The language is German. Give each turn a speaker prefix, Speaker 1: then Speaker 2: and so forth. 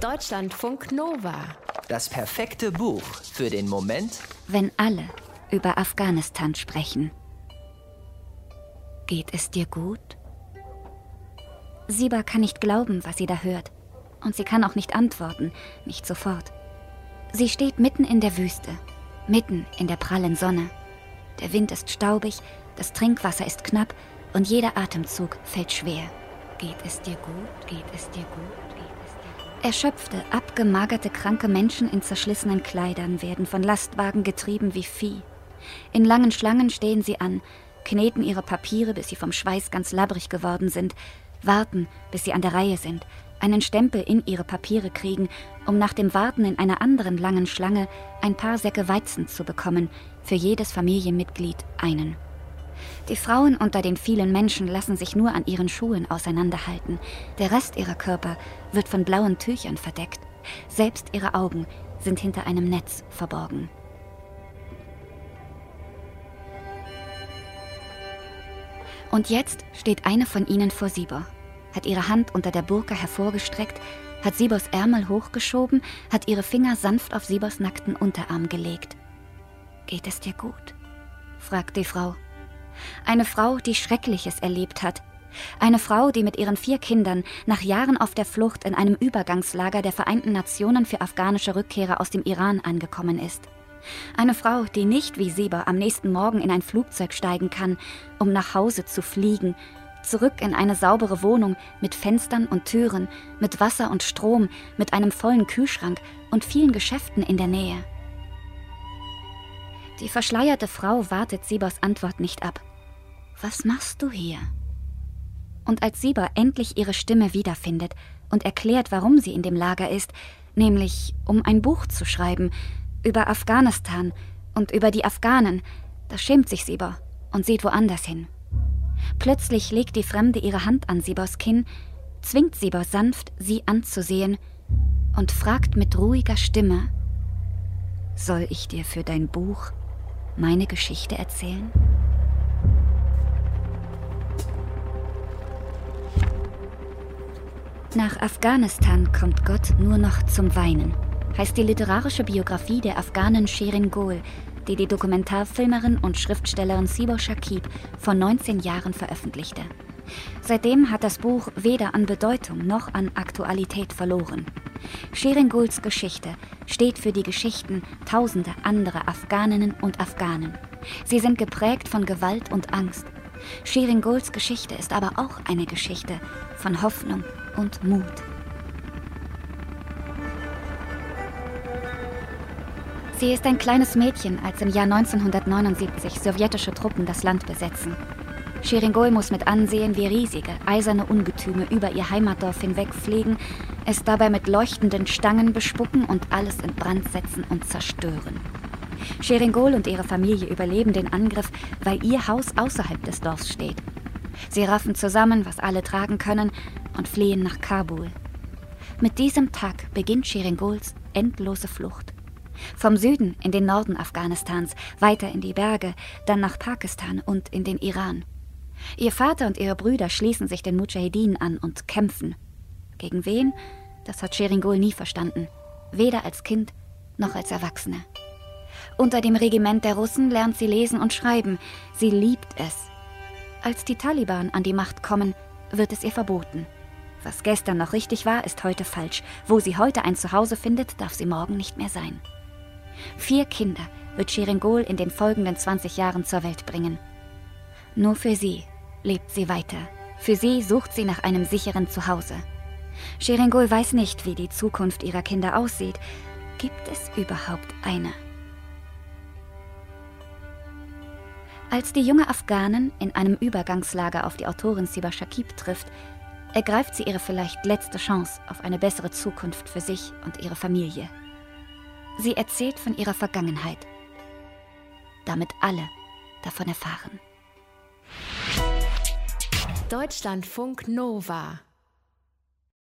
Speaker 1: Deutschlandfunk Nova.
Speaker 2: Das perfekte Buch für den Moment,
Speaker 3: wenn alle über Afghanistan sprechen. Geht es dir gut? Siba kann nicht glauben, was sie da hört. Und sie kann auch nicht antworten, nicht sofort. Sie steht mitten in der Wüste, mitten in der prallen Sonne. Der Wind ist staubig, das Trinkwasser ist knapp und jeder Atemzug fällt schwer. Geht es dir gut? Geht es dir gut? Erschöpfte, abgemagerte, kranke Menschen in zerschlissenen Kleidern werden von Lastwagen getrieben wie Vieh. In langen Schlangen stehen sie an, kneten ihre Papiere, bis sie vom Schweiß ganz labbrig geworden sind, warten, bis sie an der Reihe sind, einen Stempel in ihre Papiere kriegen, um nach dem Warten in einer anderen langen Schlange ein paar Säcke Weizen zu bekommen, für jedes Familienmitglied einen. Die Frauen unter den vielen Menschen lassen sich nur an ihren Schuhen auseinanderhalten. Der Rest ihrer Körper wird von blauen Tüchern verdeckt. Selbst ihre Augen sind hinter einem Netz verborgen. Und jetzt steht eine von ihnen vor Sieber, hat ihre Hand unter der Burka hervorgestreckt, hat Siebers Ärmel hochgeschoben, hat ihre Finger sanft auf Siebers nackten Unterarm gelegt. Geht es dir gut? fragt die Frau. Eine Frau, die Schreckliches erlebt hat. Eine Frau, die mit ihren vier Kindern nach Jahren auf der Flucht in einem Übergangslager der Vereinten Nationen für afghanische Rückkehrer aus dem Iran angekommen ist. Eine Frau, die nicht wie Sieber am nächsten Morgen in ein Flugzeug steigen kann, um nach Hause zu fliegen, zurück in eine saubere Wohnung mit Fenstern und Türen, mit Wasser und Strom, mit einem vollen Kühlschrank und vielen Geschäften in der Nähe. Die verschleierte Frau wartet Siebers Antwort nicht ab. Was machst du hier? Und als Sieber endlich ihre Stimme wiederfindet und erklärt, warum sie in dem Lager ist, nämlich um ein Buch zu schreiben über Afghanistan und über die Afghanen, da schämt sich Sieber und sieht woanders hin. Plötzlich legt die Fremde ihre Hand an Siebers Kinn, zwingt Sieber sanft, sie anzusehen und fragt mit ruhiger Stimme: Soll ich dir für dein Buch meine Geschichte erzählen? Nach Afghanistan kommt Gott nur noch zum Weinen, heißt die literarische Biografie der Afghanen Sherin Gol, die die Dokumentarfilmerin und Schriftstellerin Sibo Shakib vor 19 Jahren veröffentlichte. Seitdem hat das Buch weder an Bedeutung noch an Aktualität verloren. Sherin Guls Geschichte steht für die Geschichten tausender anderer Afghaninnen und Afghanen. Sie sind geprägt von Gewalt und Angst. Sherin Guls Geschichte ist aber auch eine Geschichte von Hoffnung und Mut. Sie ist ein kleines Mädchen, als im Jahr 1979 sowjetische Truppen das Land besetzen. Sheringol muss mit ansehen, wie riesige, eiserne Ungetüme über ihr Heimatdorf hinweg fliegen, es dabei mit leuchtenden Stangen bespucken und alles in Brand setzen und zerstören. Sheringol und ihre Familie überleben den Angriff, weil ihr Haus außerhalb des Dorfs steht. Sie raffen zusammen, was alle tragen können, und fliehen nach Kabul. Mit diesem Tag beginnt Shiringols endlose Flucht. Vom Süden in den Norden Afghanistans, weiter in die Berge, dann nach Pakistan und in den Iran. Ihr Vater und ihre Brüder schließen sich den Mujahedin an und kämpfen. Gegen wen? Das hat Sheringol nie verstanden. Weder als Kind noch als Erwachsene. Unter dem Regiment der Russen lernt sie lesen und schreiben. Sie liebt es. Als die Taliban an die Macht kommen, wird es ihr verboten. Was gestern noch richtig war, ist heute falsch. Wo sie heute ein Zuhause findet, darf sie morgen nicht mehr sein. Vier Kinder wird Sheringol in den folgenden 20 Jahren zur Welt bringen. Nur für sie lebt sie weiter. Für sie sucht sie nach einem sicheren Zuhause. Sheringol weiß nicht, wie die Zukunft ihrer Kinder aussieht. Gibt es überhaupt eine? Als die junge Afghanin in einem Übergangslager auf die Autorin Siba Shakib trifft, ergreift sie ihre vielleicht letzte Chance auf eine bessere Zukunft für sich und ihre Familie. Sie erzählt von ihrer Vergangenheit, damit alle davon erfahren.
Speaker 1: Deutschlandfunk Nova